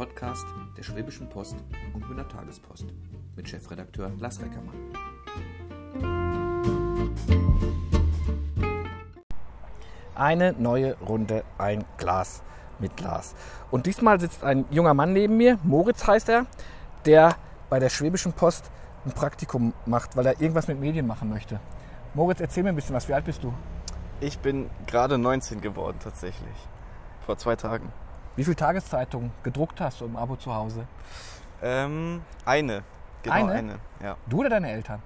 Podcast der Schwäbischen Post und Münder Tagespost mit Chefredakteur Lars Reckermann. Eine neue Runde, ein Glas mit Glas. Und diesmal sitzt ein junger Mann neben mir, Moritz heißt er, der bei der Schwäbischen Post ein Praktikum macht, weil er irgendwas mit Medien machen möchte. Moritz, erzähl mir ein bisschen was. Wie alt bist du? Ich bin gerade 19 geworden tatsächlich. Vor zwei Tagen. Wie viele Tageszeitungen gedruckt hast du im Abo zu Hause? Ähm, eine. Genau Eine? eine. Ja. Du oder deine Eltern?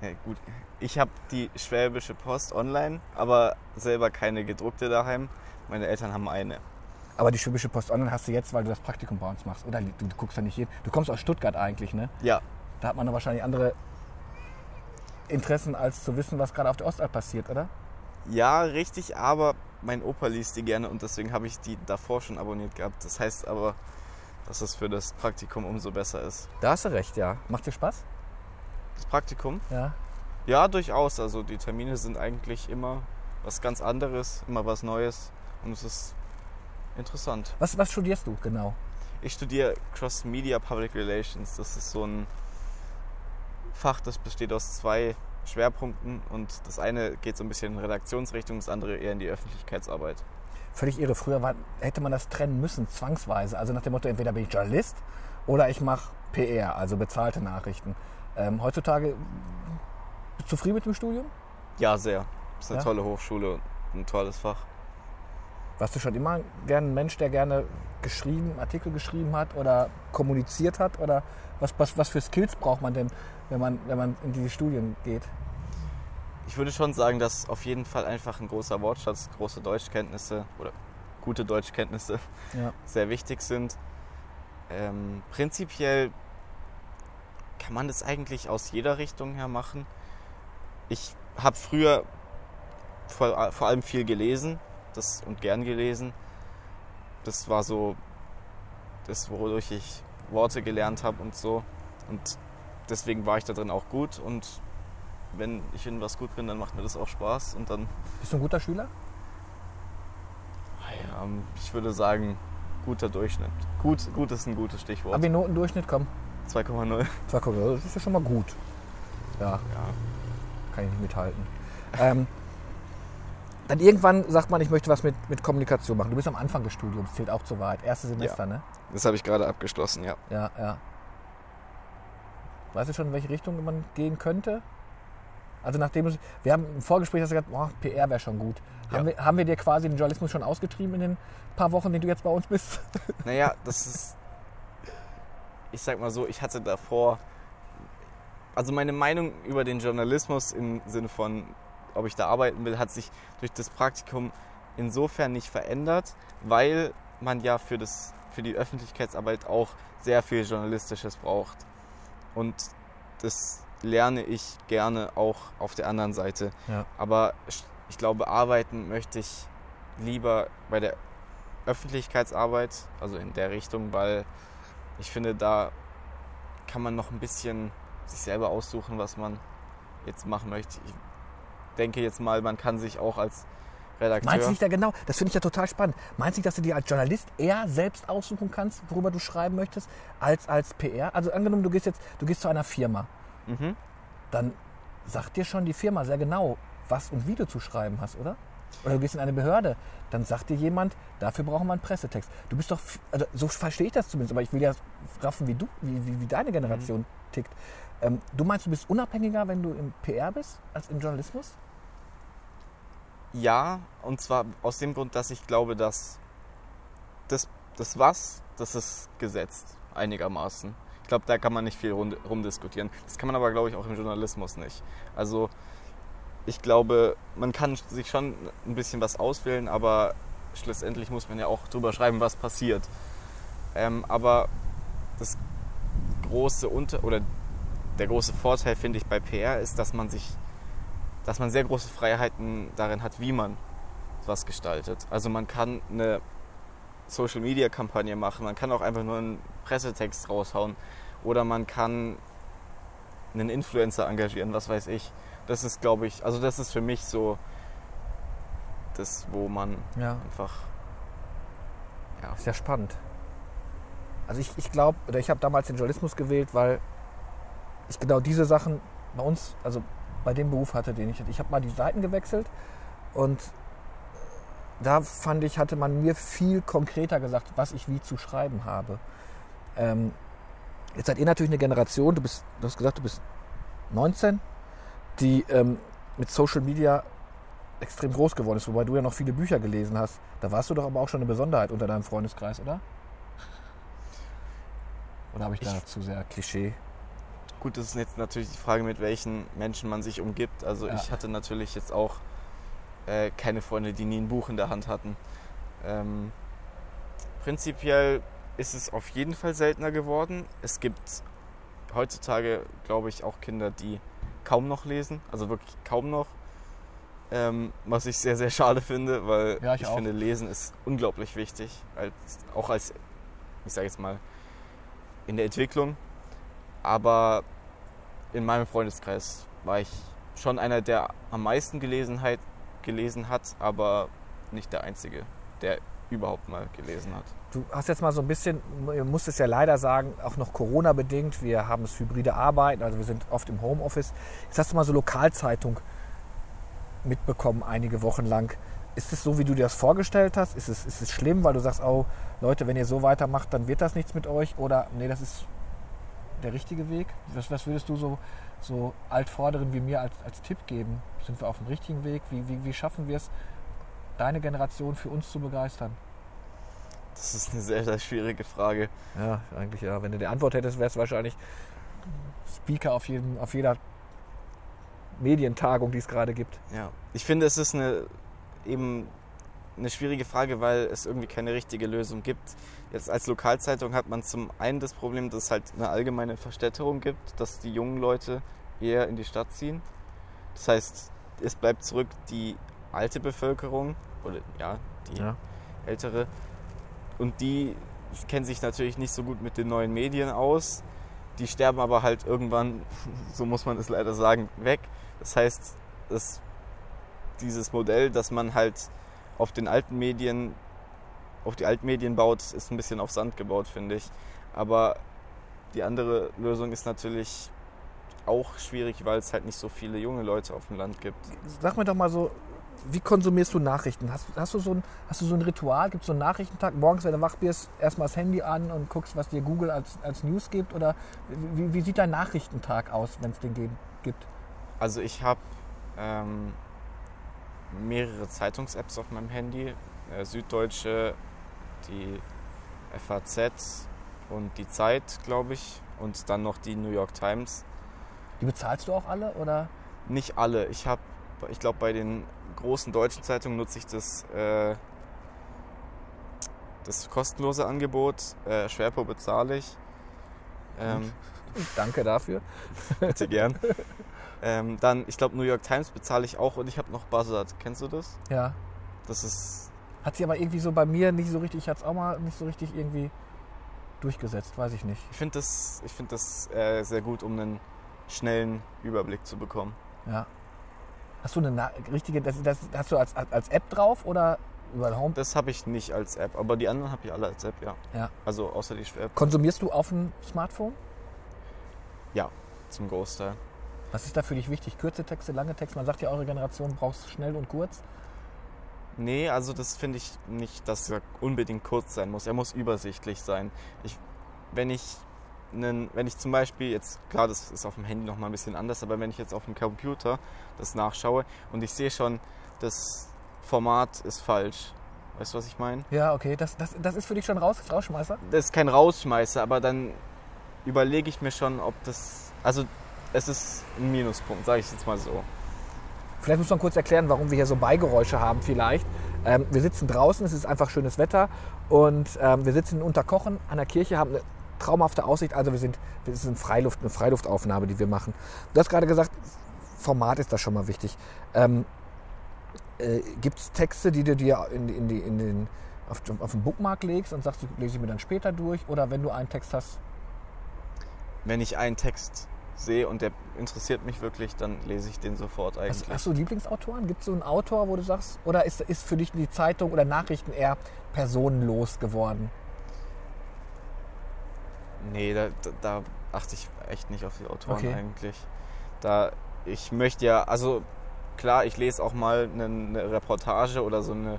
ja gut. Ich habe die Schwäbische Post online, aber selber keine gedruckte daheim. Meine Eltern haben eine. Aber die Schwäbische Post Online hast du jetzt, weil du das Praktikum bei uns machst. Oder du, du guckst ja nicht jeden. Du kommst aus Stuttgart eigentlich, ne? Ja, Da hat man dann wahrscheinlich andere Interessen, als zu wissen, was gerade auf der Ostalb passiert, oder? ja, richtig, aber mein Opa liest die gerne und deswegen habe ich die davor schon abonniert gehabt. Das heißt aber, dass es für das Praktikum umso besser ist. Da hast du recht, ja. Macht dir Spaß? Das Praktikum? Ja. Ja, durchaus. Also die Termine sind eigentlich immer was ganz anderes, immer was Neues und es ist interessant. Was, was studierst du genau? Ich studiere Cross Media Public Relations. Das ist so ein Fach, das besteht aus zwei Schwerpunkten und das eine geht so ein bisschen in Redaktionsrichtung, das andere eher in die Öffentlichkeitsarbeit. Völlig irre. Früher war, hätte man das trennen müssen, zwangsweise. Also nach dem Motto, entweder bin ich Journalist oder ich mache PR, also bezahlte Nachrichten. Ähm, heutzutage bist du zufrieden mit dem Studium? Ja, sehr. Ist eine Ja? tolle Hochschule und ein tolles Fach. Warst du schon immer gern ein Mensch, der gerne geschrieben, Artikel geschrieben hat oder kommuniziert hat? Oder was, was, was für Skills braucht man denn, wenn man, wenn man in diese Studien geht? Ich würde schon sagen, dass auf jeden Fall einfach ein großer Wortschatz, große Deutschkenntnisse oder gute Deutschkenntnisse Ja. sehr wichtig sind. Ähm, prinzipiell kann man das eigentlich aus jeder Richtung her machen. Ich habe früher vor, vor allem viel gelesen das, und gern gelesen. Das war so das, wodurch ich Worte gelernt habe und so. Und deswegen war ich da drin auch gut. Und wenn ich in was gut bin, dann macht mir das auch Spaß. Und dann, Bist du ein guter Schüler? ja, ich würde sagen, guter Durchschnitt. Gut, gut ist ein gutes Stichwort. Aber Notendurchschnitt, komm. 2,0. Zwei Kurve, das ist ja schon mal gut. Ja, Ja. kann ich nicht mithalten. Ähm, dann irgendwann sagt man, ich möchte was mit, mit Kommunikation machen. Du bist am Anfang des Studiums, zählt auch zu weit. Erste Semester, ne? Das habe ich gerade abgeschlossen, ja. Ja, ja. Weißt du schon, in welche Richtung man gehen könnte? Also nachdem wir haben im Vorgespräch hast du gesagt, oh, PR wäre schon gut. Haben, Ja. wir, haben wir dir quasi den Journalismus schon ausgetrieben in den paar Wochen, denen du jetzt bei uns bist? Naja, das ist. Ich sag mal so, ich hatte davor. Also meine Meinung über den Journalismus im Sinne von, ob ich da arbeiten will, hat sich durch das Praktikum insofern nicht verändert, weil man ja für, das, für die Öffentlichkeitsarbeit auch sehr viel Journalistisches braucht. Und das lerne ich gerne auch auf der anderen Seite. Ja. Aber ich glaube, arbeiten möchte ich lieber bei der Öffentlichkeitsarbeit, also in der Richtung, weil ich finde, da kann man noch ein bisschen sich selber aussuchen, was man jetzt machen möchte. Ich denke jetzt mal, man kann sich auch als Redakteur. Meinst du nicht da genau? Das finde ich ja total spannend. Meinst du nicht, dass du dir als Journalist eher selbst aussuchen kannst, worüber du schreiben möchtest, als als PR? Also angenommen, du gehst jetzt, du gehst zu einer Firma, Mhm. dann sagt dir schon die Firma sehr genau, was und wie du zu schreiben hast, oder? Oder du gehst in eine Behörde, dann sagt dir jemand, dafür brauchen wir einen Pressetext. Du bist doch, also so verstehe ich das zumindest, aber ich will ja raffen, wie du, wie, wie, wie deine Generation Mhm. tickt. Ähm, du meinst, du bist unabhängiger, wenn du im PR bist, als im Journalismus? Ja, und zwar aus dem Grund, dass ich glaube, dass das, das Was, das ist gesetzt, einigermaßen. Ich glaube, da kann man nicht viel rum, rumdiskutieren. Das kann man aber, glaube ich, auch im Journalismus nicht. Also ich glaube, man kann sich schon ein bisschen was auswählen, aber schlussendlich muss man ja auch drüber schreiben, was passiert. Ähm, aber das große Unter oder der große Vorteil, finde ich, bei PR ist, dass man sich dass man sehr große Freiheiten darin hat, wie man was gestaltet. Also man kann eine Social-Media-Kampagne machen, man kann auch einfach nur einen Pressetext raushauen oder man kann einen Influencer engagieren, was weiß ich. Das ist, glaube ich, also das ist für mich so das, wo man Ja. einfach ja, ja spannend. Also ich, ich glaube, oder ich habe damals den Journalismus gewählt, weil ich genau diese Sachen bei uns, also bei dem Beruf hatte, den ich hatte. Ich habe mal die Seiten gewechselt und da fand ich, hatte man mir viel konkreter gesagt, was ich wie zu schreiben habe. Ähm, jetzt seid ihr natürlich eine Generation, du bist, du hast gesagt, du bist 19, die ähm, mit Social Media extrem groß geworden ist, wobei du ja noch viele Bücher gelesen hast. Da warst du doch aber auch schon eine Besonderheit unter deinem Freundeskreis, oder? Oder habe ich da Ich- zu sehr Klischee? Gut, das ist jetzt natürlich die Frage, mit welchen Menschen man sich umgibt. Also Ja. ich hatte natürlich jetzt auch äh, keine Freunde, die nie ein Buch in der Hand hatten. Ähm, prinzipiell ist es auf jeden Fall seltener geworden. Es gibt heutzutage, glaube ich, auch Kinder, die kaum noch lesen, also wirklich kaum noch. Ähm, was ich sehr, sehr schade finde, weil Ja, ich ich, finde, Lesen ist unglaublich wichtig, als, auch als, ich sage jetzt mal, in der Entwicklung. Aber in meinem Freundeskreis war ich schon einer, der am meisten Gelesenheit gelesen hat, aber nicht der Einzige, der überhaupt mal gelesen hat. Du hast jetzt mal so ein bisschen, du musst es ja leider sagen, auch noch Corona-bedingt. Wir haben das hybride Arbeiten, also wir sind oft im Homeoffice. Jetzt hast du mal so Lokalzeitung mitbekommen, einige Wochen lang. Ist es so, wie du dir das vorgestellt hast? Ist es, ist es schlimm, weil du sagst, oh Leute, wenn ihr so weitermacht, dann wird das nichts mit euch? Oder nee, das ist der richtige Weg? Was, was würdest du so, so Altvorderen wie mir als, als Tipp geben? Sind wir auf dem richtigen Weg? Wie, wie, wie schaffen wir es, deine Generation für uns zu begeistern? Das ist eine sehr, sehr schwierige Frage. Ja, eigentlich ja. Wenn du die Antwort hättest, wäre es wahrscheinlich Speaker auf, jedem, auf jeder Medientagung, die es gerade gibt. Ja. Ich finde, es ist eine, eben eine schwierige Frage, weil es irgendwie keine richtige Lösung gibt. Jetzt als Lokalzeitung hat man zum einen das Problem, dass es halt eine allgemeine Verstädterung gibt, dass die jungen Leute eher in die Stadt ziehen. Das heißt, es bleibt zurück die alte Bevölkerung oder ja, die Ja. ältere. Und die kennen sich natürlich nicht so gut mit den neuen Medien aus. Die sterben aber halt irgendwann, so muss man es leider sagen, weg. Das heißt, das, dieses Modell, dass man halt auf den alten Medien, auf die alten Medien baut, ist ein bisschen auf Sand gebaut, finde ich. Aber die andere Lösung ist natürlich auch schwierig, weil es halt nicht so viele junge Leute auf dem Land gibt. Sag mir doch mal so, wie konsumierst du Nachrichten? Hast, hast, du, so ein, hast du so ein Ritual? Gibt es so einen Nachrichtentag? Morgens, wenn du wach bist, erstmal das Handy an und guckst, was dir Google als, als News gibt? Oder wie, wie sieht dein Nachrichtentag aus, wenn es den gibt? Also ich habe ähm, mehrere Zeitungs-Apps auf meinem Handy. Äh, Süddeutsche, die FAZ und die Zeit, glaube ich. Und dann noch die New York Times. Die bezahlst du auch alle? Oder? Nicht alle. Ich habe, ich glaube, bei den großen deutschen Zeitungen nutze ich das, äh, das kostenlose Angebot. Äh, Schwerpo bezahle ich. Ähm, Danke dafür. bitte gern. Ähm, dann, ich glaube, New York Times bezahle ich auch und ich habe noch Buzzard. Kennst du das? Ja. Das ist Hat sie aber irgendwie so bei mir nicht so richtig, hat es auch mal nicht so richtig irgendwie durchgesetzt, weiß ich nicht. Ich finde das, ich find das äh, sehr gut, um einen schnellen Überblick zu bekommen. Ja. Hast du eine Na richtige, das, das hast du als, als App drauf oder über Home? Das habe ich nicht als App, aber die anderen habe ich alle als App, ja. Ja. Also außer die App Konsumierst du auf dem Smartphone? zum Großteil. Was ist da für dich wichtig? Kurze Texte, lange Texte? Man sagt ja, eure Generation braucht schnell und kurz. Nee, also das finde ich nicht, dass er unbedingt kurz sein muss. Er muss übersichtlich sein. Ich, wenn ich einen, wenn ich zum Beispiel jetzt, klar, das ist auf dem Handy noch mal ein bisschen anders, aber wenn ich jetzt auf dem Computer das nachschaue und ich sehe schon, das Format ist falsch. Weißt du, was ich meine? Ja, okay. Das, das, das ist für dich schon raus, Rausschmeißer? das ist kein Rausschmeißer, aber dann überlege ich mir schon, ob das. Also, es ist ein Minuspunkt, sage ich jetzt mal so. Vielleicht muss man kurz erklären, warum wir hier so Beigeräusche haben vielleicht. Ähm, wir sitzen draußen, es ist einfach schönes Wetter und ähm, wir sitzen in Unterkochen an der Kirche, haben eine traumhafte Aussicht. Also wir sind, das ist eine, Freiluft, eine Freiluftaufnahme, die wir machen. Du hast gerade gesagt, Format ist da schon mal wichtig. Ähm, äh, Gibt es Texte, die du dir in, in, die, in den, auf, auf den Bookmark legst und sagst, die lese ich mir dann später durch? Oder wenn du einen Text hast, Wenn ich einen Text sehe und der interessiert mich wirklich, dann lese ich den sofort eigentlich. Hast, hast du Lieblingsautoren? Gibt es so einen Autor, wo du sagst, oder ist, ist für dich die Zeitung oder Nachrichten eher personenlos geworden? Nee, da, da, achte ich echt nicht auf die Autoren Okay. eigentlich. Da ich möchte ja, also klar, ich lese auch mal eine, eine Reportage oder so eine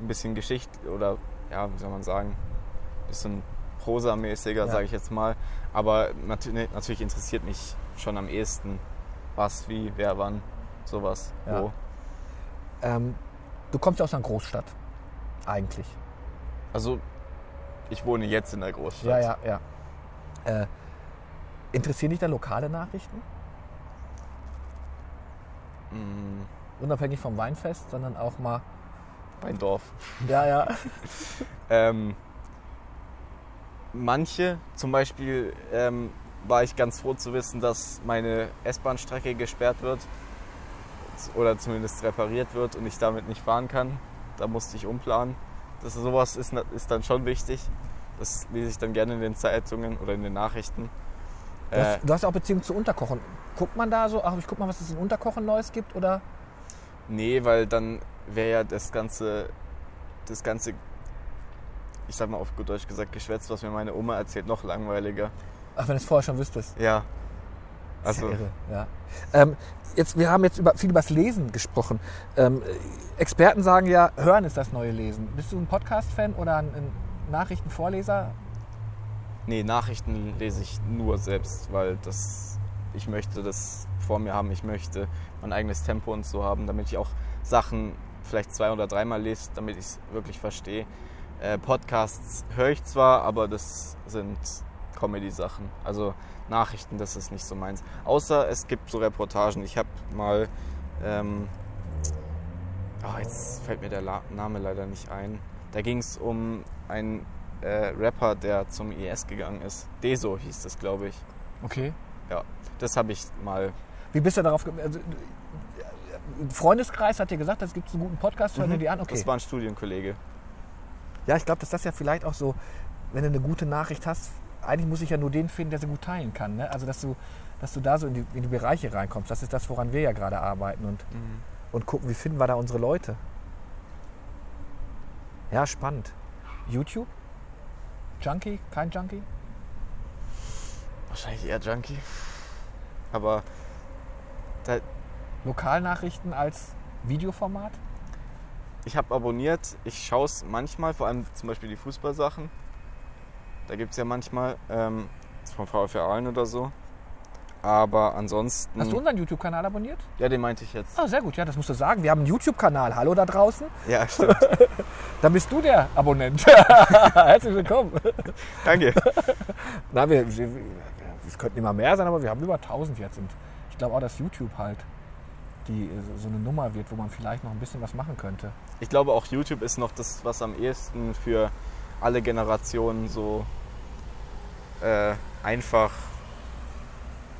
ein bisschen Geschichte oder ja, wie soll man sagen, ein bisschen prosamäßiger, Ja. sage ich jetzt mal. Aber natürlich, natürlich interessiert mich schon am ehesten, was, wie, wer, wann, sowas, Ja. wo. Ähm, du kommst ja aus einer Großstadt, eigentlich. Also ich wohne jetzt in der Großstadt. Ja, ja, ja. Äh, interessieren dich da lokale Nachrichten? Mm, Unabhängig vom Weinfest, sondern auch mal. mein Dorf. Ja, ja. Ähm, manche, zum Beispiel ähm, war ich ganz froh zu wissen, dass meine S-Bahn-Strecke gesperrt wird oder zumindest repariert wird und ich damit nicht fahren kann. Da musste ich umplanen. Das, sowas ist, ist dann schon wichtig. Das lese ich dann gerne in den Zeitungen oder in den Nachrichten. Du hast, Äh, du hast auch Beziehung zu Unterkochen. Guckt man da so, ach, ich guck mal, was es in Unterkochen Neues gibt? Oder? nee, weil dann wäre ja das ganze, das ganze, ich sag mal auf gut Deutsch gesagt, Geschwätz, was mir meine Oma erzählt, noch langweiliger. Ach, wenn du es vorher schon wüsstest. Ja. Also, ja irre, ja. Ähm, jetzt, wir haben jetzt über, viel über das Lesen gesprochen. Ähm, Experten sagen ja, Hören ist das neue Lesen. Bist du ein Podcast-Fan oder ein, ein Nachrichtenvorleser? Nee, Nachrichten lese ich nur selbst, weil das, ich möchte das vor mir haben. Ich möchte mein eigenes Tempo und so haben, damit ich auch Sachen vielleicht zwei oder dreimal lese, damit ich es wirklich verstehe. Äh, Podcasts höre ich zwar, aber das sind Comedy-Sachen. Also Nachrichten, das ist nicht so meins. Außer es gibt so Reportagen. Ich habe mal, ähm, oh, jetzt fällt mir der La Name leider nicht ein. Da ging es um einen äh, Rapper, der zum IS gegangen ist. Deso hieß das, glaube ich. Okay. Ja, das habe ich mal. Wie bist du darauf gekommen? Also, ein Freundeskreis hat dir gesagt, es gibt einen guten Podcast, hör dir die an. Okay. Mhm. Das war ein Studienkollege. Ja, ich glaube, dass das ja vielleicht auch so, wenn du eine gute Nachricht hast, eigentlich muss ich ja nur den finden, der sie gut teilen kann. Ne? Also, dass du, dass du da so in die, in die Bereiche reinkommst. Das ist das, woran wir ja gerade arbeiten und, und gucken, wie finden wir da unsere Leute. Ja, spannend. YouTube? Junkie? Kein Junkie? Wahrscheinlich eher Junkie. Aber Lokalnachrichten als Videoformat? Ich habe abonniert, ich schaue es manchmal, vor allem zum Beispiel die Fußballsachen. Da gibt es ja manchmal ähm, vom VfR Aalen oder so. Aber ansonsten. Hast du unseren YouTube-Kanal abonniert? Ja, den meinte ich jetzt. Ah, sehr gut, ja, das musst du sagen. Wir haben einen YouTube-Kanal. Hallo da draußen. Ja, stimmt. Dann bist du der Abonnent. Herzlich willkommen. Danke. Na, wir, wir, es könnten immer mehr sein, aber wir haben über 1000 jetzt. Und ich glaube auch, dass YouTube halt die, äh, so eine Nummer wird, wo man vielleicht noch ein bisschen was machen könnte. Ich glaube auch YouTube ist noch das, was am ehesten für alle Generationen so äh, einfach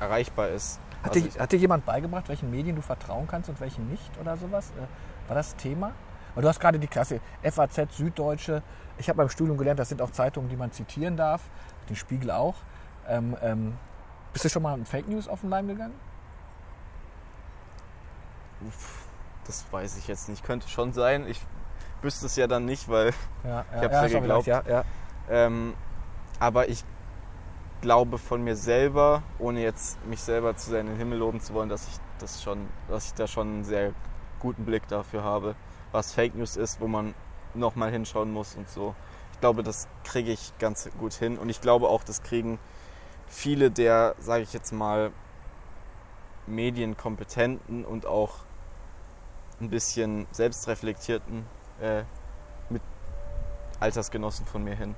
erreichbar ist. Hat, Also dir, hat dir jemand beigebracht, welchen Medien du vertrauen kannst und welchen nicht oder sowas? Äh, War das Thema? Weil du hast gerade die Klasse FAZ, Süddeutsche. Ich habe beim Studium gelernt, das sind auch Zeitungen, die man zitieren darf. Den Spiegel auch. Ähm, ähm, bist du schon mal mit Fake News auf den Leim gegangen? Das weiß ich jetzt nicht. Könnte schon sein. Ich wüsste es ja dann nicht, weil. Ja, Ich ja auch geglaubt. wieder- Ja, ja. Ähm, aber ich glaube von mir selber, ohne jetzt mich selber zu sehr in den Himmel loben zu wollen, dass ich das schon, dass ich da schon einen sehr guten Blick dafür habe, was Fake News ist, wo man nochmal hinschauen muss und so. Ich glaube, das kriege ich ganz gut hin und ich glaube auch, das kriegen viele der, sage ich jetzt mal, medienkompetenten und auch ein bisschen selbstreflektierten äh, mit Altersgenossen von mir hin.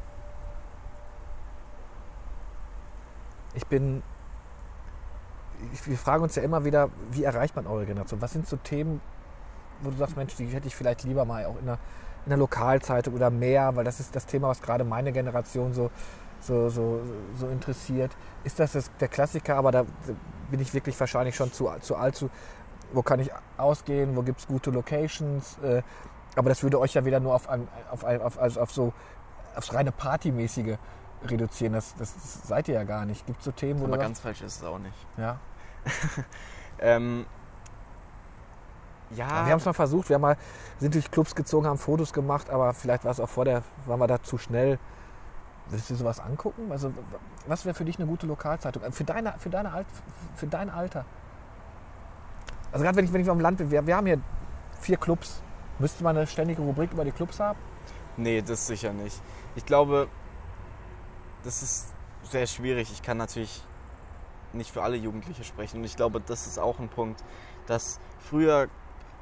Ich bin. Wir fragen uns ja immer wieder, wie erreicht man eure Generation? Was sind so Themen, wo du sagst, Mensch, die hätte ich vielleicht lieber mal auch in einer, in einer Lokalzeitung oder mehr, weil das ist das Thema, was gerade meine Generation so, so, so, so interessiert. Ist das, das der Klassiker, aber da bin ich wirklich wahrscheinlich schon zu, zu alt zu. Wo kann ich ausgehen? Wo gibt es gute Locations? Äh, aber das würde euch ja wieder nur auf, ein, auf, ein, auf, also auf so aufs reine Partymäßige reduzieren. Das, das seid ihr ja gar nicht. Gibt es so Themen, wo Aber ganz falsch ist es auch nicht. ja. Ähm, ja, Wir haben es mal versucht, wir haben mal, sind durch Clubs gezogen, haben Fotos gemacht, aber vielleicht war es auch vor der, waren wir da zu schnell. Würdest du dir sowas angucken? Also, was wäre für dich eine gute Lokalzeitung? Äh, Für, deine, für, deine Alt, für dein Alter? Also, gerade wenn ich, wenn ich auf dem Land bin, wir, wir haben hier vier Clubs. Müsste man eine ständige Rubrik über die Clubs haben? Nee, das sicher nicht. Ich glaube, das ist sehr schwierig. Ich kann natürlich nicht für alle Jugendliche sprechen. Und ich glaube, das ist auch ein Punkt, dass früher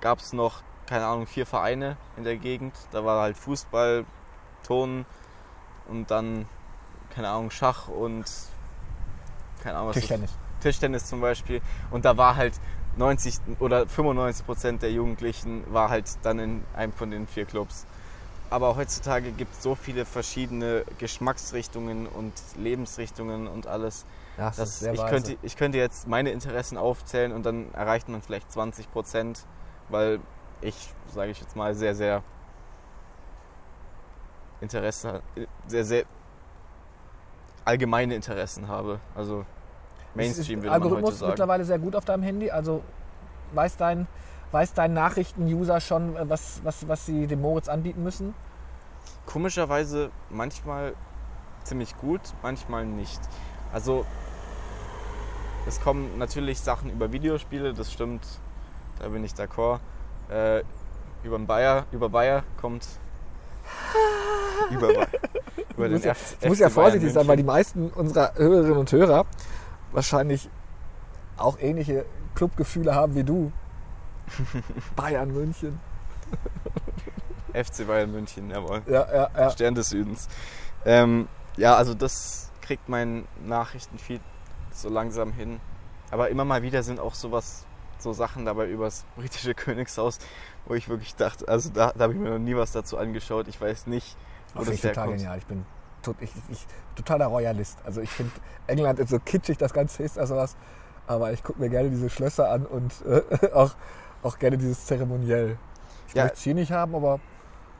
gab es noch, keine Ahnung, vier Vereine in der Gegend. Da war halt Fußball, Turnen und dann, keine Ahnung, Schach und keine Ahnung, was Tischtennis. Tischtennis zum Beispiel. Und da war halt 90 oder 95 Prozent der Jugendlichen war halt dann in einem von den vier Clubs. Aber heutzutage gibt es so viele verschiedene Geschmacksrichtungen und Lebensrichtungen und alles. Ja, das, ist sehr ich, weise. könnte, ich könnte jetzt meine Interessen aufzählen und dann erreicht man vielleicht 20 Prozent, weil ich, sage ich jetzt mal, sehr, sehr Interesse, sehr, sehr allgemeine Interessen habe. Also Mainstream würde man heute Algorithmus sagen. mittlerweile sehr gut auf deinem Handy. Also weiß dein, weiß dein Nachrichten-User schon, äh, was, was, was sie dem Moritz anbieten müssen? Komischerweise manchmal ziemlich gut, manchmal nicht. Also es kommen natürlich Sachen über Videospiele, das stimmt, da bin ich d'accord. Äh, über Bayer, über Bayer kommt über, über den FC Ich muss ja vorsichtig sein, weil die meisten unserer Hörerinnen und Hörer wahrscheinlich auch ähnliche Clubgefühle haben wie du. Bayern München. FC Bayern München, jawohl. Ja, ja, ja. Stern des Südens. Ähm, ja, also das kriegt mein Nachrichtenfeed so langsam hin. Aber immer mal wieder sind auch sowas, so Sachen dabei übers britische Königshaus, wo ich wirklich dachte, also da, da habe ich mir noch nie was dazu angeschaut. Ich weiß nicht, wo Finde das ich total herkommt. genial. Ich bin ich, ich, totaler Royalist. Also ich finde, England ist so kitschig, das Ganze ist also was. Aber ich gucke mir gerne diese Schlösser an und äh, auch, auch gerne dieses Zeremoniell. Ich Ja. möchte es hier nicht haben, aber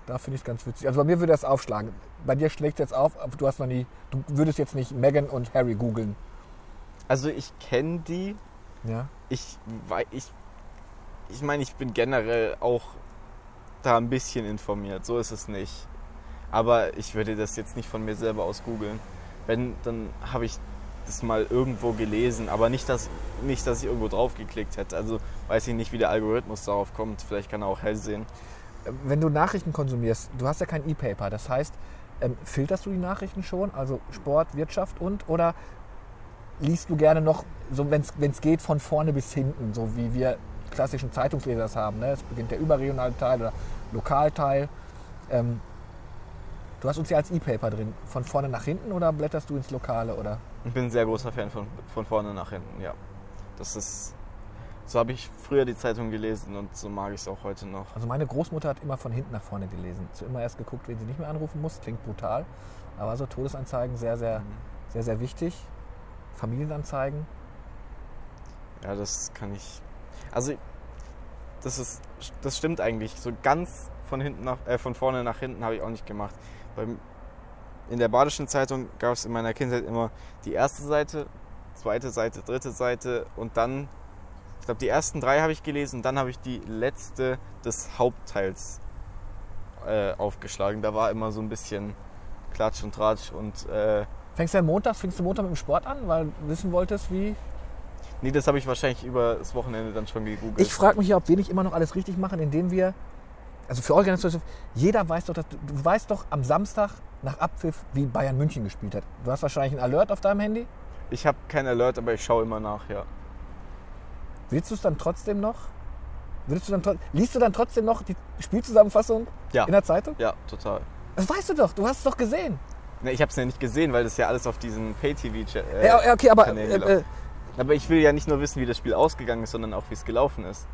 da finde ich es ganz witzig. Also bei mir würde das aufschlagen. Bei dir schlägt es jetzt auf, aber du hast noch nie, du würdest jetzt nicht Meghan und Harry googeln. Also ich kenne die, Ja? ich ich ich meine, ich bin generell auch da ein bisschen informiert, so ist es nicht. Aber ich würde das jetzt nicht von mir selber aus googeln. Wenn, dann habe ich das mal irgendwo gelesen, aber nicht, dass, nicht, dass ich irgendwo drauf geklickt hätte. Also weiß ich nicht, wie der Algorithmus darauf kommt. Vielleicht kann er auch hell sehen. Wenn du Nachrichten konsumierst, du hast ja kein E-Paper, das heißt, ähm, filterst du die Nachrichten schon, also Sport, Wirtschaft und, oder liest du gerne noch, so wenn es geht, von vorne bis hinten, so wie wir klassischen Zeitungsleser haben. Ne? Es beginnt der überregionale Teil oder Lokalteil. Ähm, du hast uns ja als E-Paper drin, von vorne nach hinten oder blätterst du ins Lokale oder? Ich bin ein sehr großer Fan von, von vorne nach hinten, ja. Das ist. So habe ich früher die Zeitung gelesen und so mag ich es auch heute noch. Also meine Großmutter hat immer von hinten nach vorne gelesen. Zu immer erst geguckt, wen sie nicht mehr anrufen muss. Klingt brutal. Aber so Todesanzeigen sehr, sehr, sehr, sehr wichtig. Familienanzeigen. Ja, das kann ich. Also, das ist, das stimmt eigentlich. So ganz von hinten nach, äh, von vorne nach hinten habe ich auch nicht gemacht. Beim, in der Badischen Zeitung gab es in meiner Kindheit immer die erste Seite, zweite Seite, dritte Seite und dann, ich glaube, die ersten drei habe ich gelesen, dann habe ich die letzte des Hauptteils äh, aufgeschlagen. Da war immer so ein bisschen Klatsch und Tratsch und äh, Fängst du ja Montag, fängst du Montag mit dem Sport an, weil du wissen wolltest, wie. nee, das habe ich wahrscheinlich über das Wochenende dann schon gegoogelt. Ich frage mich ja, ob wir nicht immer noch alles richtig machen, indem wir. Also für Organisation, jeder weiß doch, dass, du weißt doch am Samstag nach Abpfiff, wie Bayern München gespielt hat. Du hast wahrscheinlich einen Alert auf deinem Handy. Ich habe kein Alert, aber ich schaue immer nach, ja. Willst du es dann trotzdem noch? Würdest du dann, liest du dann trotzdem noch die Spielzusammenfassung Ja. in der Zeitung? Ja, total. Das weißt du doch, du hast es doch gesehen. Ne, ich habe es ja nicht gesehen, weil das ja alles auf diesen Pay-TV äh, ja, okay, aber äh, äh, Aber ich will ja nicht nur wissen, wie das Spiel ausgegangen ist, sondern auch, wie es gelaufen ist.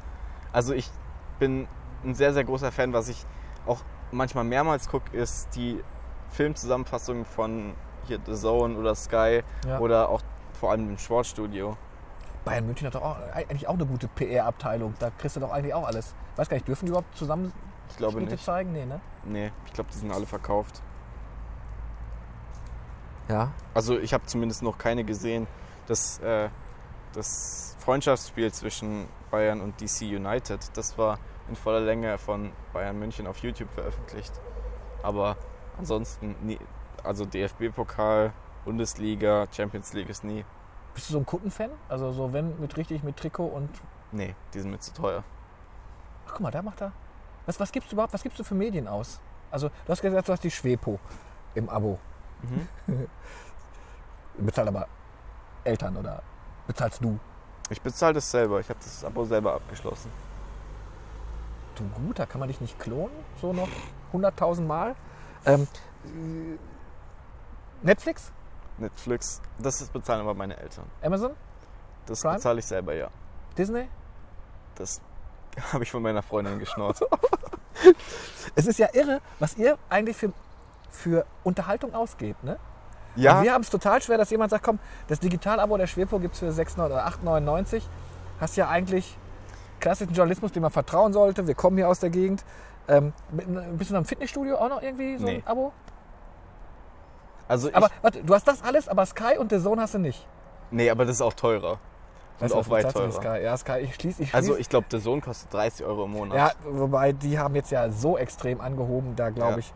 Also ich bin ein sehr, sehr großer Fan, was ich auch manchmal mehrmals gucke, ist die Filmzusammenfassung von hier The Zone oder Sky Ja. oder auch vor allem im Sportstudio. Bayern München hat doch auch, eigentlich auch eine gute PR-Abteilung. Da kriegst du doch eigentlich auch alles. Weiß gar nicht, dürfen die überhaupt zusammen Ich glaube Schnitte nicht. zeigen? Nee, ne? Nee, ich glaube, die sind alle verkauft. Ja. Also ich habe zumindest noch keine gesehen. Das, äh, das Freundschaftsspiel zwischen Bayern und DC United, das war in voller Länge von Bayern München auf YouTube veröffentlicht. Aber ansonsten, nie, also DFB-Pokal, Bundesliga, Champions League ist nie. Bist du so ein Kutten-Fan? Also so wenn mit richtig mit Trikot und. Nee, die sind mir zu teuer. Ach guck mal, da macht er. Was, was gibst du überhaupt? Was gibst du für Medien aus? Also du hast gesagt, du hast die Schwepo im Abo. Mhm. Bezahlt aber Eltern oder bezahlst du? Ich bezahle das selber. Ich habe das Abo selber abgeschlossen. Du gut, da kann man dich nicht klonen, so noch 100.000 Mal. Ähm, Netflix, Netflix, das ist bezahlen aber meine Eltern. Amazon, Das Prime? bezahle ich selber, ja. Disney. Das habe ich von meiner Freundin geschnort. Es ist ja irre, was ihr eigentlich für, für Unterhaltung ausgebt, ne? ja, Wir haben es total schwer, dass jemand sagt, komm, das Digitalabo der Schwepo gibt es für 6 oder 8,99. Hast ja eigentlich klassischen Journalismus, dem man vertrauen sollte. Wir kommen hier aus der Gegend. Ähm, bist du noch im Fitnessstudio auch noch irgendwie so Nee. ein Abo? also ich, Aber warte, du hast das alles, aber Sky und The Zone hast du nicht. nee, aber das ist auch teurer. Weißt du, auch weit teurer. Sky? Ja, Sky, ich schließe. Ich Also schließ- ich glaube, der Sohn kostet 30 Euro im Monat. ja, wobei die haben jetzt ja so extrem angehoben, da glaube Ja. ich,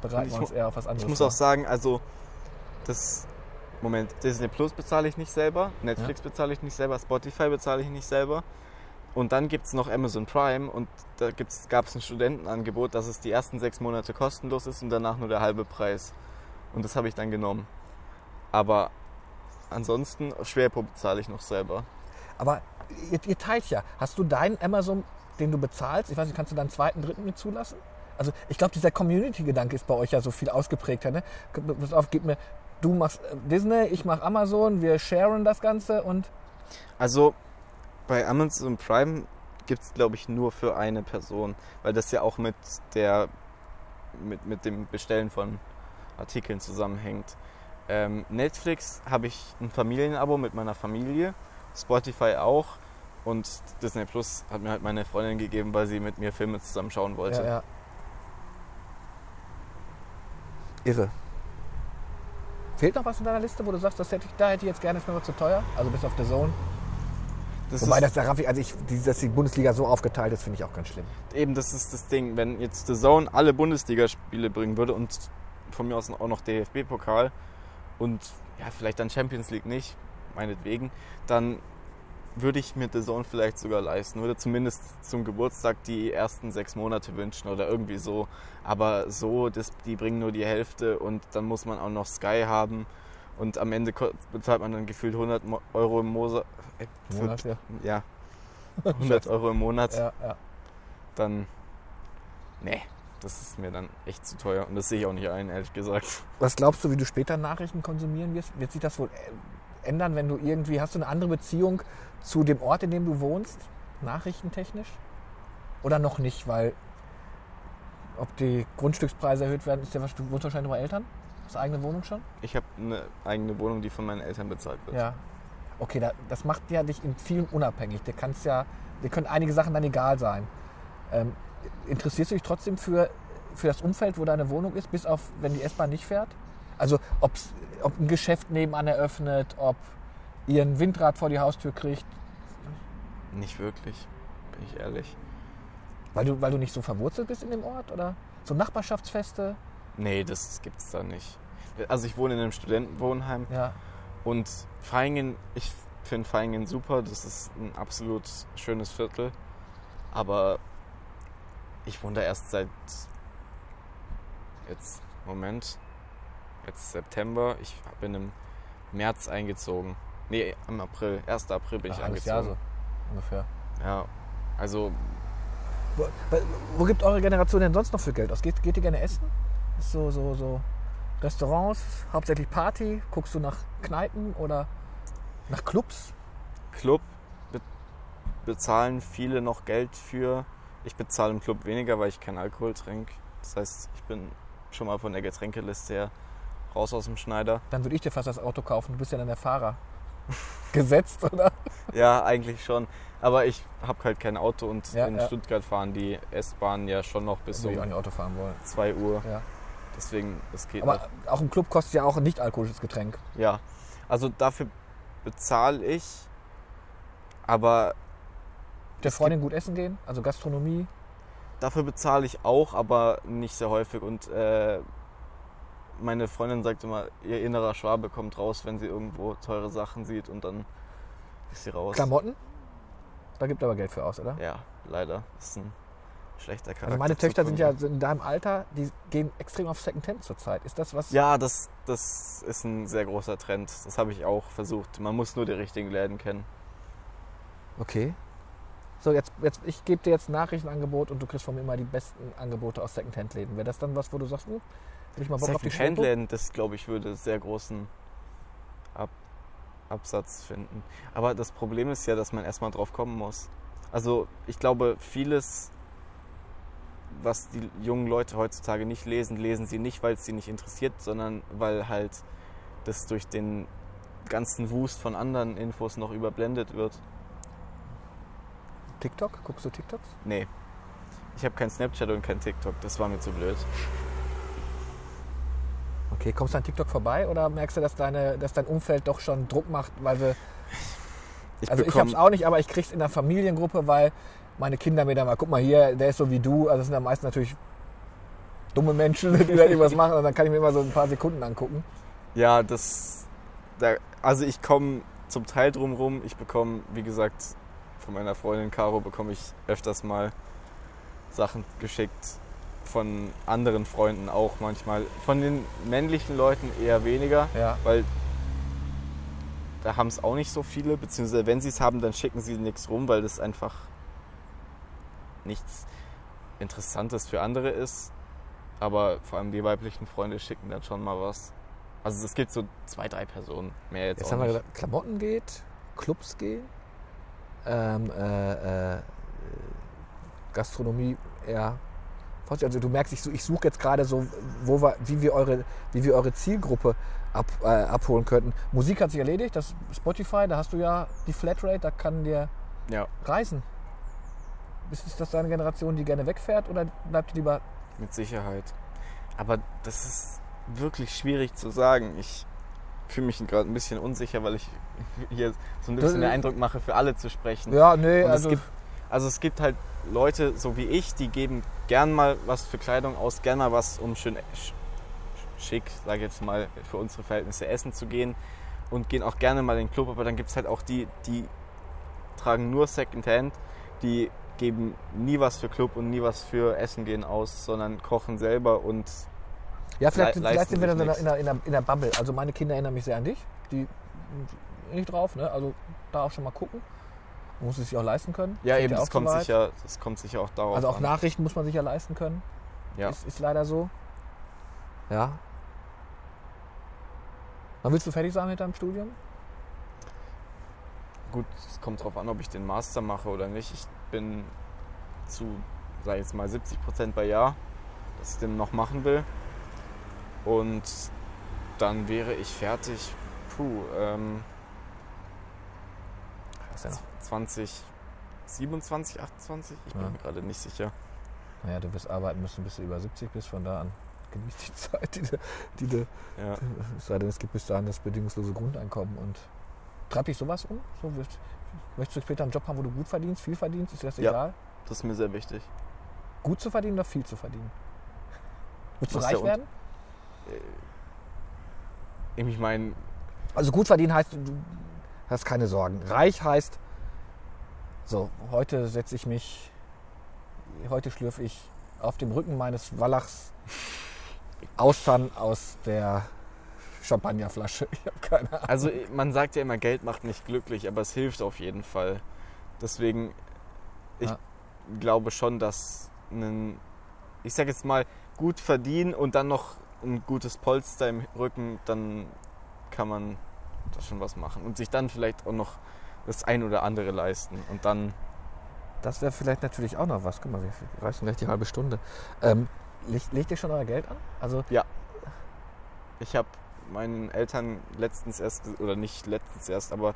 bereiten ich wir uns eher auf was anderes Ich muss vor. auch sagen, also das Moment, Disney Plus bezahle ich nicht selber, Netflix bezahle ich nicht selber, Spotify bezahle ich nicht selber. Und dann gibt es noch Amazon Prime und da gab es ein Studentenangebot, dass es die ersten sechs Monate kostenlos ist und danach nur der halbe Preis. Und das habe ich dann genommen. Aber ansonsten, Schwerpo bezahle ich noch selber. Aber ihr, ihr teilt ja. Hast du deinen Amazon, den du bezahlst, ich weiß nicht, kannst du deinen zweiten, dritten mit zulassen? Also ich glaube, dieser Community-Gedanke ist bei euch ja so viel ausgeprägter. Ne? Pass auf, gib mir, du machst äh, Disney, ich mach Amazon, wir sharen das Ganze und Also bei Amazon Prime gibt es, glaube ich, nur für eine Person, weil das ja auch mit, der, mit, mit dem Bestellen von Artikeln zusammenhängt. Ähm, Netflix habe ich ein Familienabo mit meiner Familie, Spotify auch und Disney Plus hat mir halt meine Freundin gegeben, weil sie mit mir Filme zusammen schauen wollte. ja, ja. Irre. Fehlt noch was in deiner Liste, wo du sagst, das hätte ich, da hätte ich jetzt gerne, ist mir aber zu teuer? Also bis auf The Zone. Das Wobei ist, das der Raffi, also ich, dass die Bundesliga so aufgeteilt ist, finde ich auch ganz schlimm. eben das ist das Ding, wenn jetzt The Zone alle Bundesligaspiele bringen würde und von mir aus auch noch DFB-Pokal und ja, vielleicht dann Champions League nicht, meinetwegen, dann würde ich mir The Zone vielleicht sogar leisten. Würde zumindest zum Geburtstag die ersten sechs Monate wünschen oder irgendwie so. Aber so, das, die bringen nur die Hälfte und dann muss man auch noch Sky haben. Und am Ende bezahlt man dann gefühlt 100 Mo- Euro im Monat. Äh, Monat, ja. ja, 100 Euro im Monat Ja, ja. dann. Nee, das ist mir dann echt zu teuer. Und das sehe ich auch nicht ein, ehrlich gesagt. Was glaubst du, wie du später Nachrichten konsumieren wirst? Wird sich das wohl äh, ändern, wenn du irgendwie, hast du eine andere Beziehung zu dem Ort, in dem du wohnst, nachrichtentechnisch? Oder noch nicht, weil ob die Grundstückspreise erhöht werden, ist ja was, du wohnst wahrscheinlich bei Eltern? Hast du eigene Wohnung schon? Ich habe eine eigene Wohnung, die von meinen Eltern bezahlt wird. Ja. Okay, da, das macht ja dich in vielen unabhängig. Dir kannst ja, dir können einige Sachen dann egal sein. Ähm, interessierst du dich trotzdem für, für das Umfeld, wo deine Wohnung ist, bis auf, wenn die S-Bahn nicht fährt? Also ob ein Geschäft nebenan eröffnet, ob ihr ein Windrad vor die Haustür kriegt, Nicht wirklich, bin ich ehrlich. weil du, weil du nicht so verwurzelt bist in dem Ort? Oder so Nachbarschaftsfeste? Nee, das gibt's da nicht. Also ich wohne in einem Studentenwohnheim Ja. und Feingen, ich finde Feingen super. Das ist ein absolut schönes Viertel. Aber ich wohne da erst seit jetzt, Moment, jetzt September. Ich bin im März eingezogen. Nee, im April, 1. April bin ich Ach, halbes eingezogen. Jahr so ungefähr. Ja, also Wo, wo gibt eure Generation denn sonst noch für Geld aus? Geht, geht ihr gerne essen? So, so, so Restaurants, hauptsächlich Party? Guckst du nach Kneipen oder nach Clubs? Club be bezahlen viele noch Geld für. Ich bezahle im Club weniger, weil ich keinen Alkohol trinke. Das heißt, ich bin schon mal von der Getränkeliste her raus aus dem Schneider. Dann würde ich dir fast das Auto kaufen. Du bist ja dann der Fahrer. Gesetzt, oder? Ja, eigentlich schon. Aber ich habe halt kein Auto und Ja, in ja. Stuttgart fahren die S-Bahnen ja schon noch bis um nicht Auto fahren wollen. 2 Uhr. Ja. Deswegen, das geht Aber noch. auch im Club kostet ja auch ein nicht alkoholisches Getränk. Ja, also dafür bezahle ich. Aber Der Es Freundin gut essen gehen, also Gastronomie. Dafür bezahle ich auch, aber nicht sehr häufig. Und äh, meine Freundin sagt immer, ihr innerer Schwabe kommt raus, wenn sie irgendwo teure Sachen sieht und dann ist sie raus. Klamotten? Da gibt aber Geld für aus, oder? Ja, leider. Das ist ein schlechter Charakter. Also meine Töchter sind ja in deinem Alter, die gehen extrem auf Secondhand zurzeit. Ist das was? Ja, das, das ist ein sehr großer Trend. Das habe ich auch versucht. Man muss nur die richtigen Läden kennen. Okay. So, jetzt, jetzt ich gebe dir jetzt ein Nachrichtenangebot und du kriegst von mir immer die besten Angebote aus Secondhand-Läden. Wäre das dann was, wo du sagst, hm, will ich mal Bock auf die? Secondhand-Läden, das glaube ich, würde sehr großen Ab Absatz finden. Aber das Problem ist ja, dass man erstmal drauf kommen muss. Also ich glaube, vieles, was die jungen Leute heutzutage nicht lesen, lesen sie nicht, weil es sie nicht interessiert, sondern weil halt das durch den ganzen Wust von anderen Infos noch überblendet wird. TikTok? Guckst du TikToks? Nee. Ich habe kein Snapchat und kein TikTok. Das war mir zu blöd. Okay, kommst du an TikTok vorbei oder merkst du, dass, deine, dass dein Umfeld doch schon Druck macht, weil wir. Ich also ich bekomm- hab's auch nicht, aber ich krieg's in der Familiengruppe, weil meine Kinder mir dann mal, guck mal hier, der ist so wie du. Also das sind ja meist natürlich dumme Menschen, die da irgendwas machen und dann kann ich mir immer so ein paar Sekunden angucken. Ja, das. Da, also ich komme zum Teil drumrum. Ich bekomme, wie gesagt, von meiner Freundin Caro bekomme ich öfters mal Sachen geschickt. Von anderen Freunden auch manchmal. Von den männlichen Leuten eher weniger, Ja. weil da haben es auch nicht so viele, beziehungsweise wenn sie es haben, dann schicken sie nichts rum, weil das einfach nichts Interessantes für andere ist. Aber vor allem die weiblichen Freunde schicken dann schon mal was. Also es gibt so zwei, drei Personen. Mehr jetzt, Jetzt haben wir gesagt, Klamotten geht, Clubs gehen, ähm, äh, äh, Gastronomie eher. Also du merkst, ich, ich suche jetzt gerade so, wo wir, wie, wir eure, wie wir eure Zielgruppe ab, äh, abholen könnten. Musik hat sich erledigt, das Spotify, da hast du ja die Flatrate, da kann dir Ja, reisen. Ist das deine Generation, die gerne wegfährt oder bleibt die lieber mit Sicherheit. Aber das ist wirklich schwierig zu sagen. Ich fühle mich gerade ein bisschen unsicher, weil ich hier so ein bisschen den Eindruck mache, für alle zu sprechen. Ja, nee, Und also es gibt, also es gibt halt Leute, so wie ich, die geben gern mal was für Kleidung aus, gern mal was, um schön sch- schick, sage ich jetzt mal, für unsere Verhältnisse essen zu gehen und gehen auch gerne mal in den Club, aber dann gibt es halt auch die, die tragen nur Secondhand, die geben nie was für Club und nie was für Essen gehen aus, sondern kochen selber und Ja, vielleicht, Le- vielleicht sind wir dann in der, in, der, in, der, in der Bubble. Also meine Kinder erinnern mich sehr an dich. Die nicht drauf, ne? Also da auch schon mal gucken. Man muss es sich auch leisten können. ja eben, das kommt, sicher, das kommt sicher auch darauf Also auch an. Nachrichten muss man sich ja leisten können. Ja. Ist, ist leider so. Ja. Wann willst du fertig sein mit deinem Studium? Gut, es kommt darauf an, ob ich den Master mache oder nicht. Ich bin zu, sag ich jetzt mal, 70 Prozent bei Ja, dass ich den noch machen will. Und dann wäre ich fertig. Puh, ähm, Was denn noch? 20, 27, 28? Ich bin Ja. mir gerade nicht sicher. Naja, du wirst arbeiten müssen, bis du über 70 bist. Von da an genieß die Zeit, die du, die du Ja. Es sei denn, es gibt bis dahin das bedingungslose Grundeinkommen. Und treibt dich sowas um? So, wirst, möchtest du später einen Job haben, wo du gut verdienst, viel verdienst? Ist dir das Ja. egal? Das ist mir sehr wichtig. Gut zu verdienen oder viel zu verdienen? Willst du Was reich werden? Ich meine, Also gut verdienen heißt, du hast keine Sorgen. Reich heißt, so, heute setze ich mich, heute schlürfe ich auf dem Rücken meines Wallachs Austern aus der Champagnerflasche. Ich habe keine Ahnung. Also man sagt ja immer, Geld macht nicht glücklich, aber es hilft auf jeden Fall. Deswegen, ich Ja. glaube schon, dass ein, ich sag jetzt mal, gut verdienen und dann noch ein gutes Polster im Rücken, dann kann man da schon was machen. Und sich dann vielleicht auch noch das ein oder andere leisten. Und dann, Das wäre vielleicht natürlich auch noch was. Guck mal, wir reißen gleich die halbe Stunde. Ähm, legt, legt ihr schon euer Geld an? Also, ich habe meinen Eltern letztens erst, oder nicht letztens erst, aber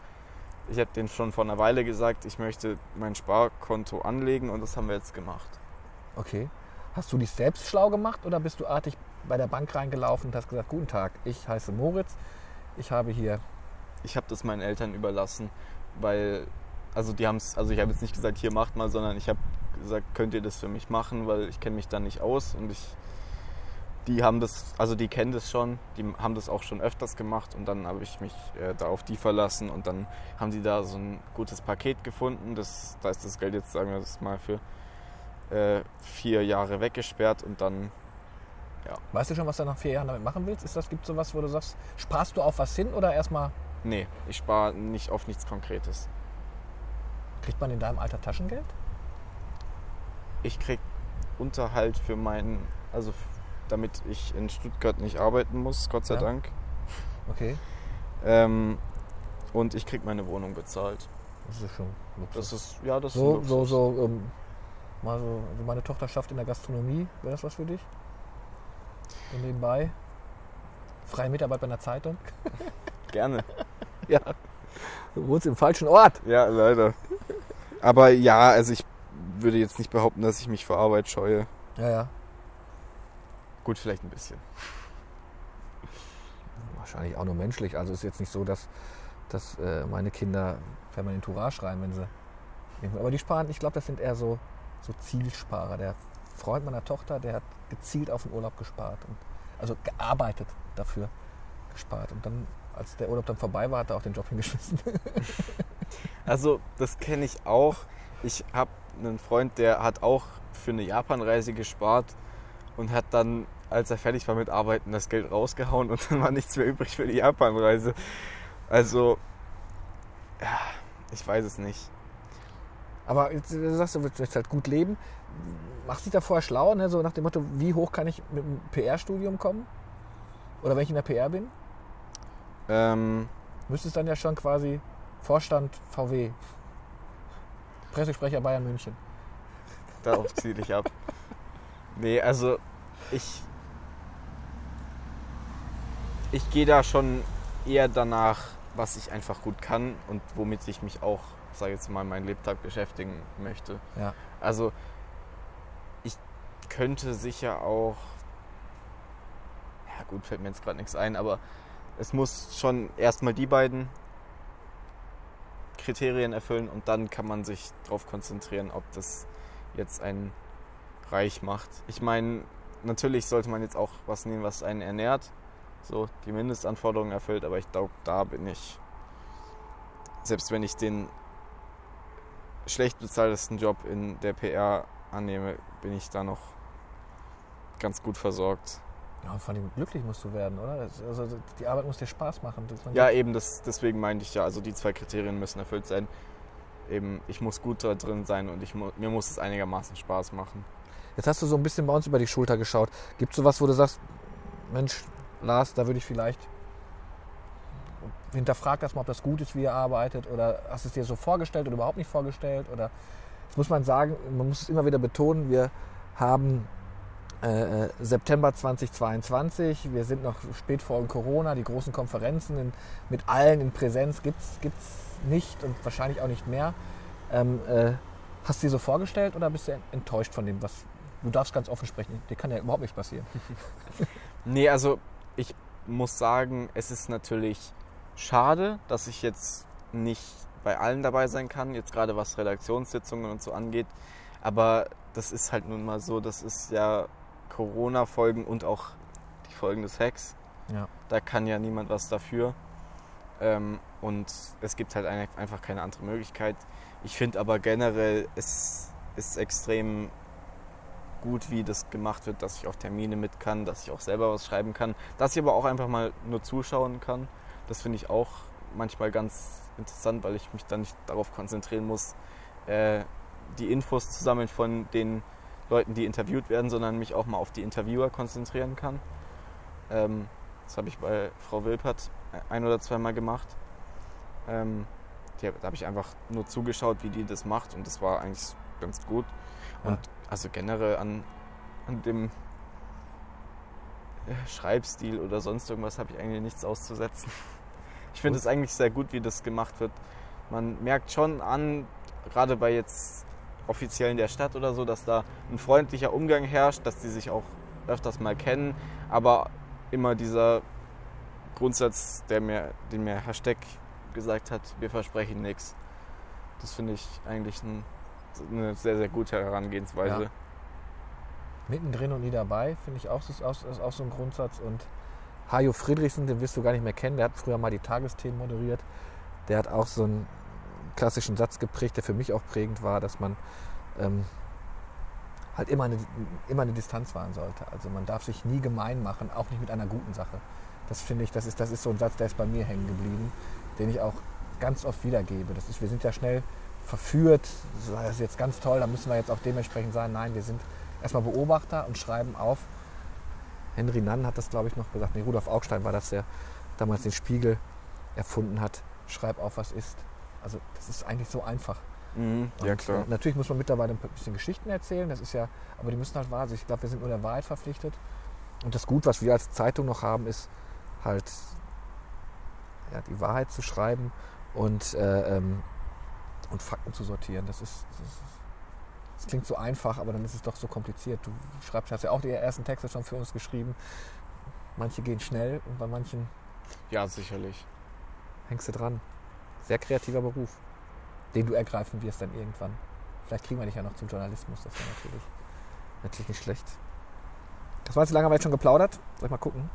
ich habe denen schon vor einer Weile gesagt, ich möchte mein Sparkonto anlegen und das haben wir jetzt gemacht. okay. Hast du dich selbst schlau gemacht oder bist du artig bei der Bank reingelaufen und hast gesagt, guten Tag, ich heiße Moritz, ich habe hier ich habe das meinen Eltern überlassen, weil, also die haben es, also ich habe jetzt nicht gesagt, hier macht mal, sondern ich habe gesagt, könnt ihr das für mich machen, weil ich kenne mich da nicht aus und ich die haben das, also die kennen das schon, die haben das auch schon öfters gemacht und dann habe ich mich äh, da auf die verlassen und dann haben die da so ein gutes Paket gefunden. Das, da ist das Geld jetzt, sagen wir das mal, für äh, vier Jahre weggesperrt und dann, Weißt du schon, was du nach vier Jahren damit machen willst? Ist das, gibt es sowas, wo du sagst, sparst du auf was hin oder erstmal nee, ich spare nicht auf nichts Konkretes. kriegt man in deinem Alter Taschengeld? Ich krieg Unterhalt für meinen, also damit ich in Stuttgart nicht arbeiten muss, Gott sei Ja. Dank. Okay. Ähm, und ich krieg meine Wohnung bezahlt. Das ist schon Luxus. Das ist, ja, das ist so, ein so, so, ähm, mal so, also meine Tochter schafft in der Gastronomie. Wäre das was für dich? Und nebenbei? Freie Mitarbeit bei einer Zeitung? Gerne. Ja. Du wohnst im falschen Ort. Ja, leider. Aber ja, also ich würde jetzt nicht behaupten, dass ich mich vor Arbeit scheue. Ja, ja. Gut, vielleicht ein bisschen. Wahrscheinlich auch nur menschlich. Also ist jetzt nicht so, dass, dass äh, meine Kinder permanent Hurra schreien, wenn sie. Aber die sparen, ich glaube, das sind eher so, so Zielsparer. Der Freund meiner Tochter, der hat gezielt auf den Urlaub gespart. Und, also gearbeitet dafür gespart. Und dann, als der Urlaub dann vorbei war, hat er auch den Job hingeschmissen. Also, das kenne ich auch. Ich habe einen Freund, der hat auch für eine Japanreise gespart und hat dann, als er fertig war mit Arbeiten, das Geld rausgehauen und dann war nichts mehr übrig für die Japanreise. Also, ja, ich weiß es nicht. Aber jetzt, du sagst, du willst halt gut leben. Machst dich da vorher schlau, ne? so nach dem Motto, wie hoch kann ich mit einem PR-Studium kommen? Oder wenn ich in der PR bin? Ähm, Müsstest dann ja schon quasi Vorstand VW, Pressesprecher Bayern München. darauf ziele ich ab. Nee, also ich. Ich gehe da schon eher danach, was ich einfach gut kann und womit ich mich auch, sage jetzt mal, meinen Lebtag beschäftigen möchte. Ja. Also ich könnte sicher auch. Ja gut, fällt mir jetzt gerade nichts ein, aber es muss schon erstmal die beiden Kriterien erfüllen und dann kann man sich darauf konzentrieren, ob das jetzt einen reich macht. Ich meine, natürlich sollte man jetzt auch was nehmen, was einen ernährt, so die Mindestanforderungen erfüllt, aber ich glaube, da bin ich, selbst wenn ich den schlecht bezahltesten Job in der PR annehme, bin ich da noch ganz gut versorgt. Ja, und vor allem glücklich musst du werden, oder? Also die Arbeit muss dir Spaß machen. Ja, eben, das, deswegen meinte ich ja, also die zwei Kriterien müssen erfüllt sein. Eben, ich muss gut da drin sein und ich mir muss es einigermaßen Spaß machen. Jetzt hast du so ein bisschen bei uns über die Schulter geschaut. Gibt es sowas, wo du sagst, Mensch, Lars, da würde ich vielleicht hinterfrag das ob das gut ist, wie ihr arbeitet oder hast du es dir so vorgestellt oder überhaupt nicht vorgestellt oder jetzt muss man sagen, man muss es immer wieder betonen, wir haben äh, äh, September 2022, wir sind noch spät vor Corona, die großen Konferenzen in, mit allen in Präsenz gibt es nicht und wahrscheinlich auch nicht mehr. Ähm, äh, hast du dir so vorgestellt oder bist du enttäuscht von dem, was du darfst ganz offen sprechen, dir kann ja überhaupt nichts passieren. Nee, also ich muss sagen, es ist natürlich schade, dass ich jetzt nicht bei allen dabei sein kann, jetzt gerade was Redaktionssitzungen und so angeht. Aber das ist halt nun mal so, das ist ja Corona-Folgen und auch die Folgen des Hacks. Ja. Da kann ja niemand was dafür. Ähm, und es gibt halt ein- einfach keine andere Möglichkeit. Ich finde aber generell, es ist extrem gut, wie das gemacht wird, dass ich auf Termine mit kann, dass ich auch selber was schreiben kann, dass ich aber auch einfach mal nur zuschauen kann. Das finde ich auch manchmal ganz interessant, weil ich mich dann nicht darauf konzentrieren muss, äh, die Infos zu sammeln von den Leuten, die interviewt werden, sondern mich auch mal auf die Interviewer konzentrieren kann. Ähm, das habe ich bei Frau Wilpert ein oder zweimal gemacht. Ähm, die, da habe ich einfach nur zugeschaut, wie die das macht und das war eigentlich ganz gut. Und also generell an, an dem äh, Schreibstil oder sonst irgendwas habe ich eigentlich nichts auszusetzen. Ich finde es eigentlich sehr gut, wie das gemacht wird. Man merkt schon an, gerade bei jetzt Offiziellen der Stadt oder so, dass da ein freundlicher Umgang herrscht, dass die sich auch öfters mal kennen, aber immer dieser Grundsatz, der mir, den mir Herr Steck gesagt hat, wir versprechen nichts. Das finde ich eigentlich ein, eine sehr, sehr gute Herangehensweise. Ja. mittendrin und nie dabei, finde ich auch, ist auch, ist auch so ein Grundsatz. Und Hajo Friedrichsen, den wirst du gar nicht mehr kennen, der hat früher mal die Tagesthemen moderiert. Der hat auch so einen klassischen Satz geprägt, der für mich auch prägend war, dass man ähm, halt immer eine, immer eine Distanz wahren sollte. Also man darf sich nie gemein machen, auch nicht mit einer guten Sache. Das finde ich, das ist, das ist so ein Satz, der ist bei mir hängen geblieben, den ich auch ganz oft wiedergebe. Das ist, wir sind ja schnell verführt, das ist jetzt ganz toll, da müssen wir jetzt auch dementsprechend sein. Nein, wir sind erstmal Beobachter und schreiben auf. Henry Nann hat das, glaube ich, noch gesagt. Nee, Rudolf Augstein war das, der damals den Spiegel erfunden hat. Schreib auf, was ist. Also das ist eigentlich so einfach. Mhm, ja, Und, klar. äh, natürlich muss man mittlerweile ein bisschen Geschichten erzählen, das ist ja, aber die müssen halt wahr sein. Ich glaube, wir sind nur der Wahrheit verpflichtet. Und das Gut, was wir als Zeitung noch haben, ist halt ja, die Wahrheit zu schreiben und, äh, ähm, und Fakten zu sortieren. Das ist, das ist das klingt so einfach, aber dann ist es doch so kompliziert. Du schreibst, hast ja auch die ersten Texte schon für uns geschrieben. Manche gehen schnell und bei manchen Ja, sicherlich. hängst du dran. Sehr kreativer Beruf, den du ergreifen wirst dann irgendwann. Vielleicht kriegen wir dich ja noch zum Journalismus, das wäre natürlich, natürlich nicht schlecht. Das war jetzt lange Weit schon geplaudert. Soll ich mal gucken?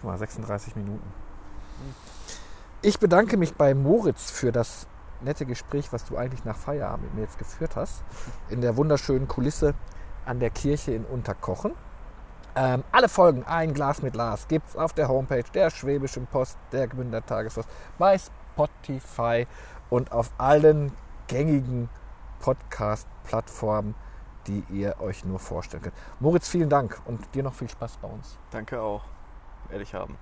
Schon mal 36 Minuten. Ich bedanke mich bei Moritz für das nette Gespräch, was du eigentlich nach Feierabend mit mir jetzt geführt hast. In der wunderschönen Kulisse an der Kirche in Unterkochen. Ähm, alle Folgen Ein Glas mit Lars gibt es auf der Homepage der Schwäbischen Post, der Gmünder Tagespost, bei Spotify und auf allen gängigen Podcast-Plattformen, die ihr euch nur vorstellen könnt. Moritz, vielen Dank und dir noch viel Spaß bei uns. Danke auch. Werde ich haben.